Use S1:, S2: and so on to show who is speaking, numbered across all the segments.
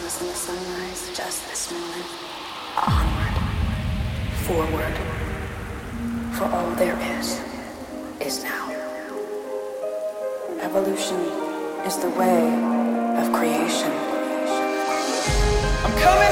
S1: in the sunrise just this moment. Onward, forward, for all there is, is now. Evolution is the way of creation.
S2: I'm coming!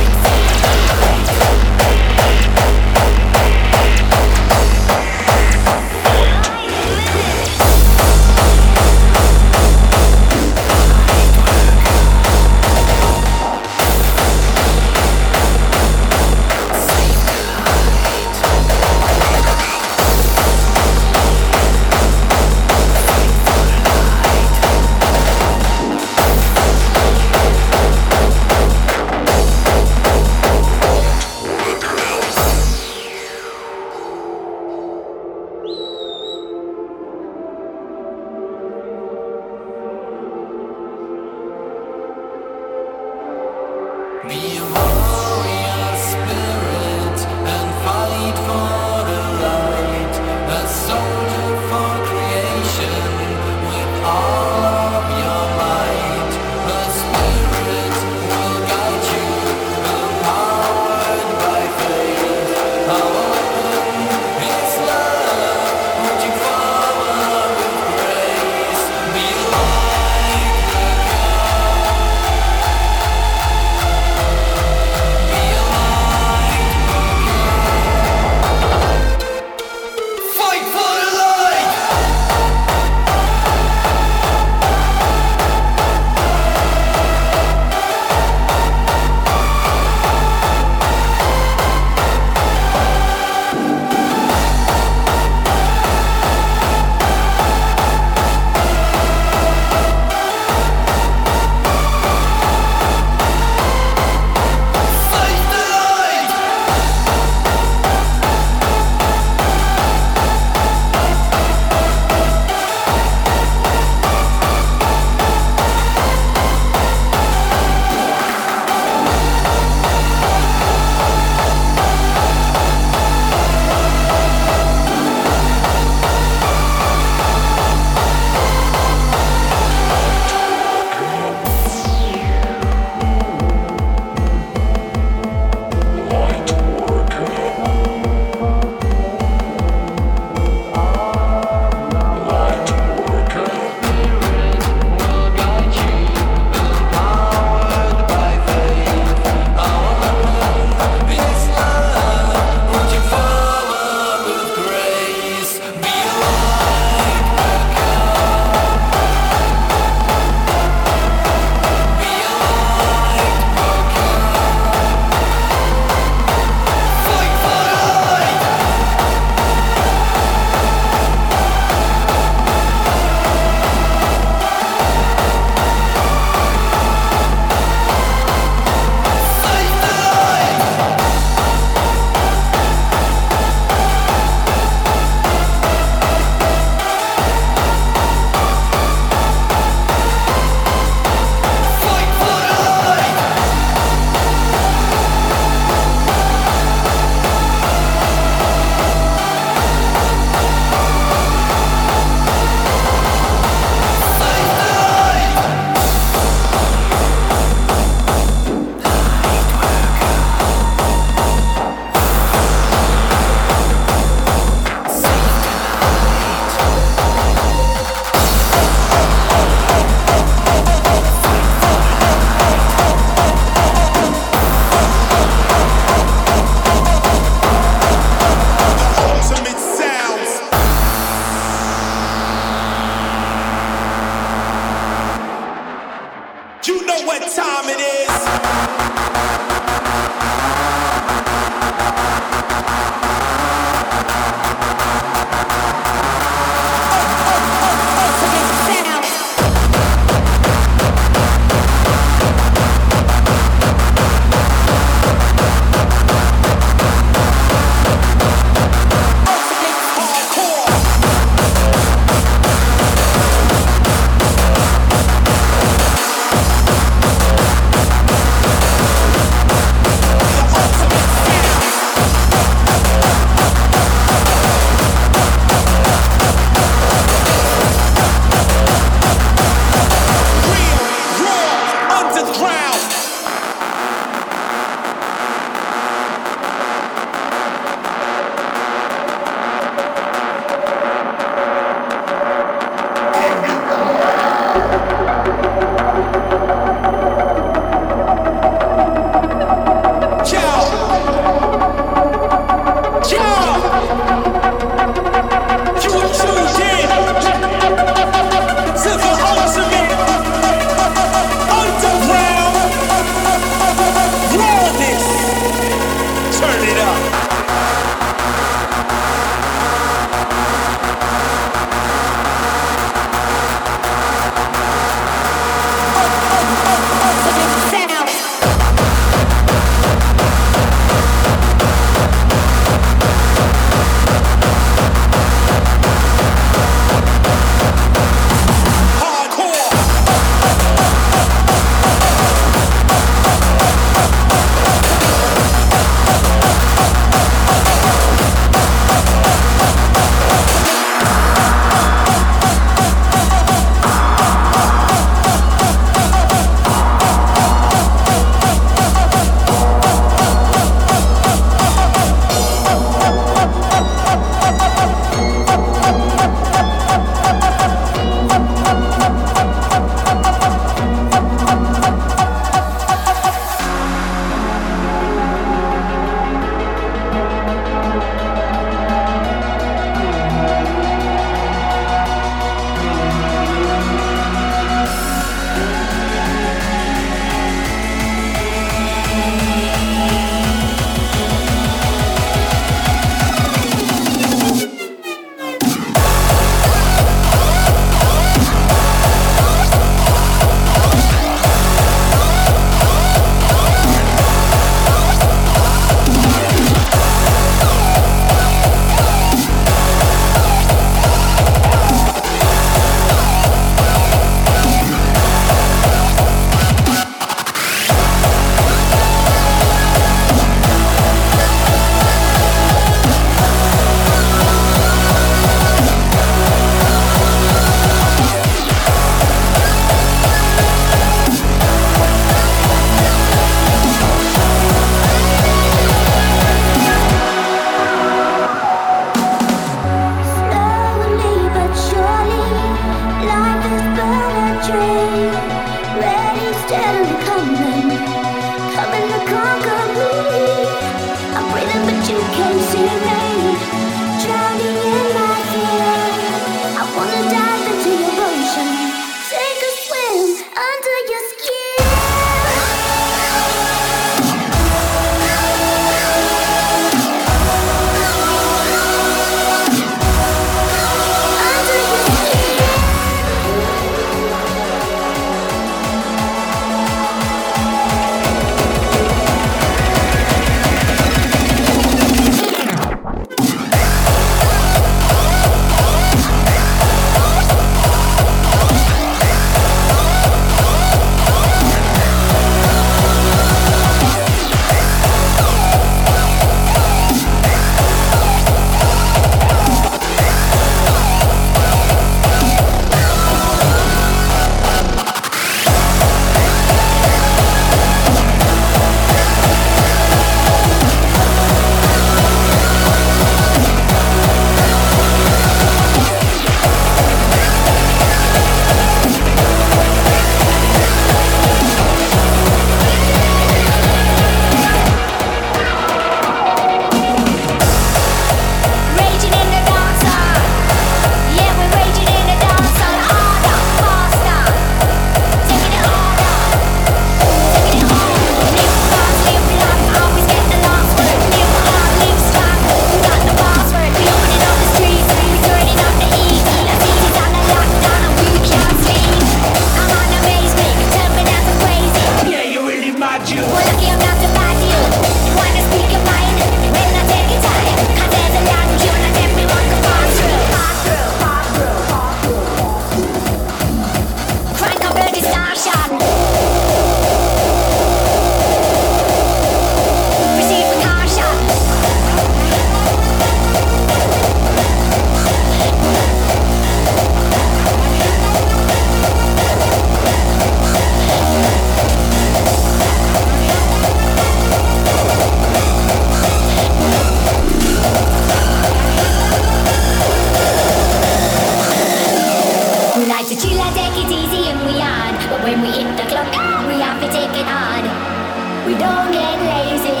S2: We
S3: don't get lazy.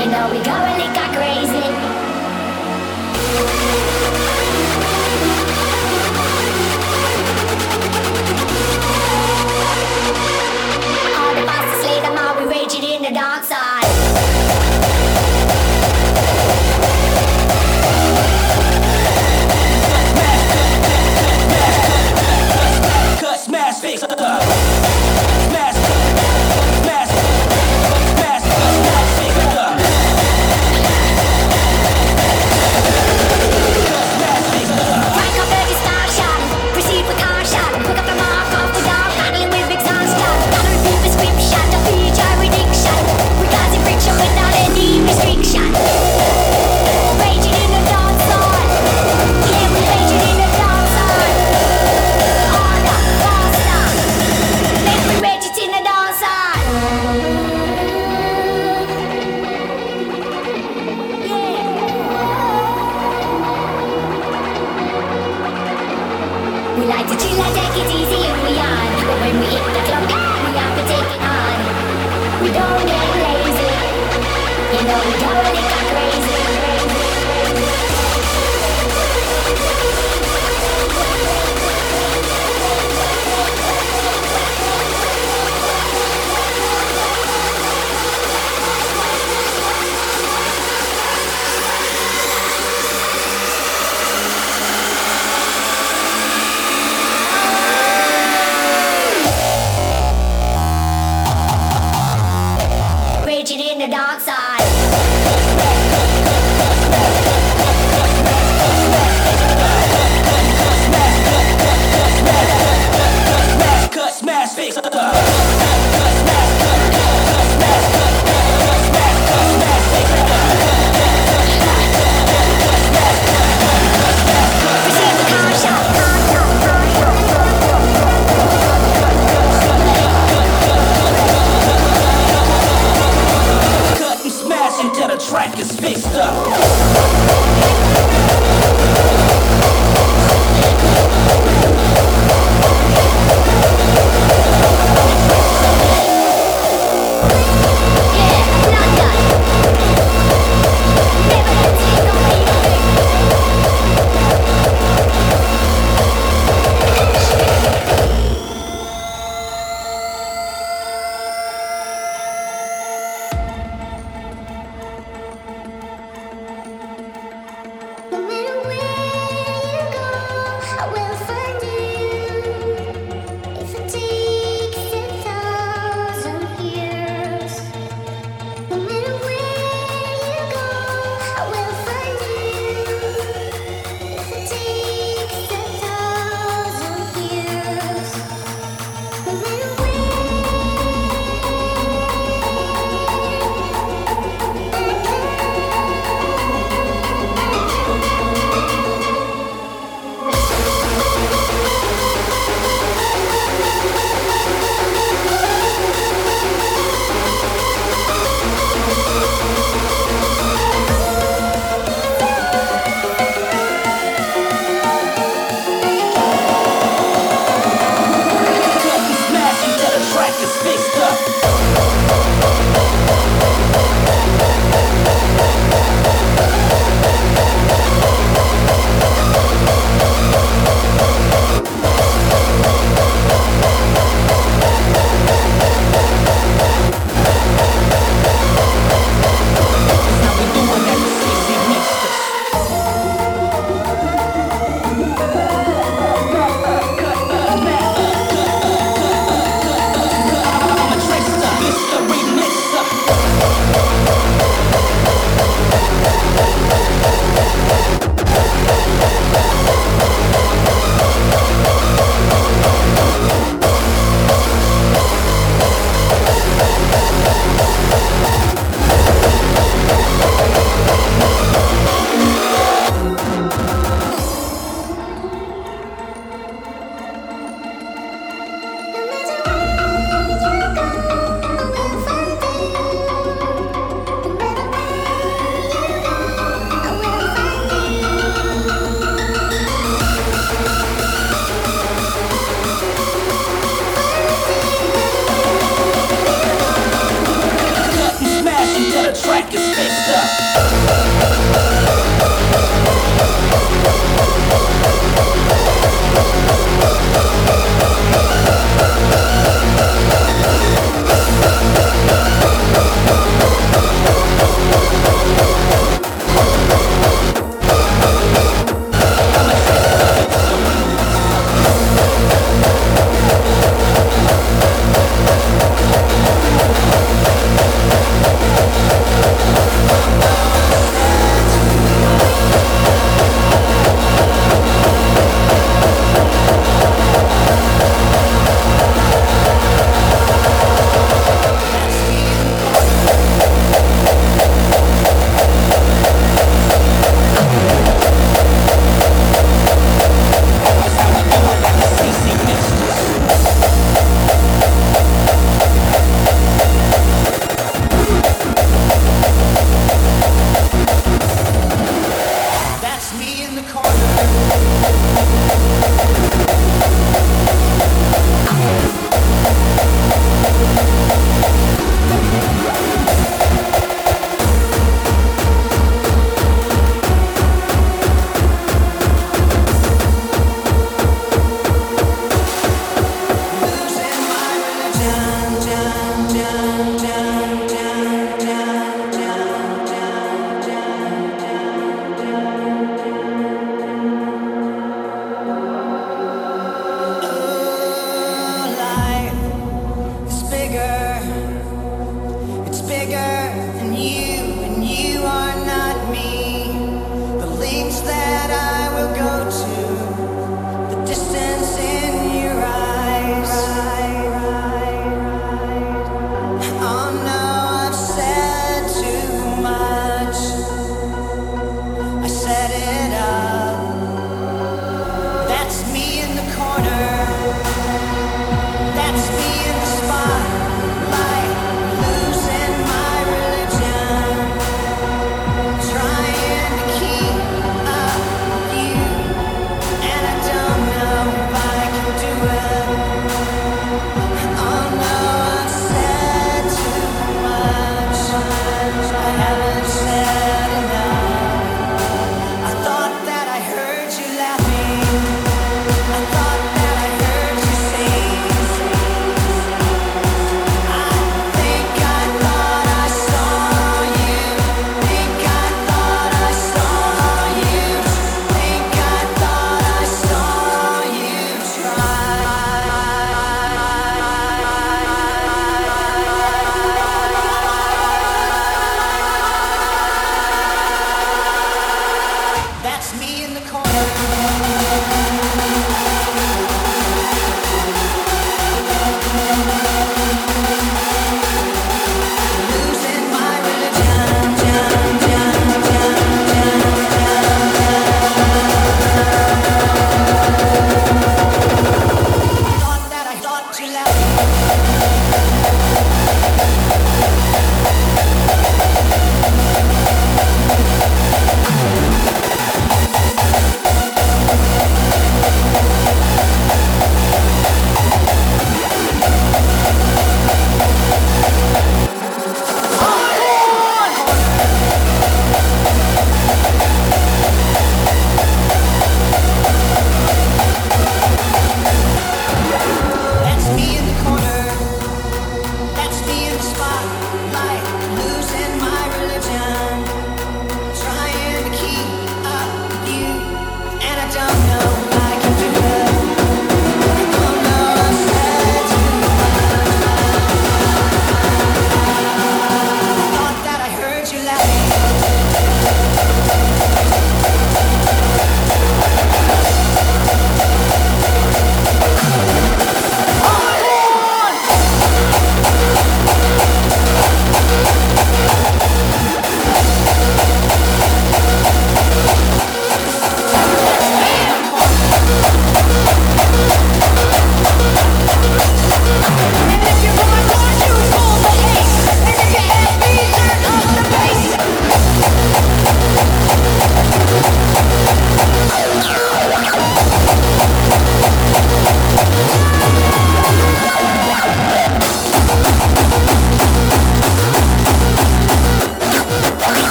S3: You know we go a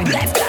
S4: I'm not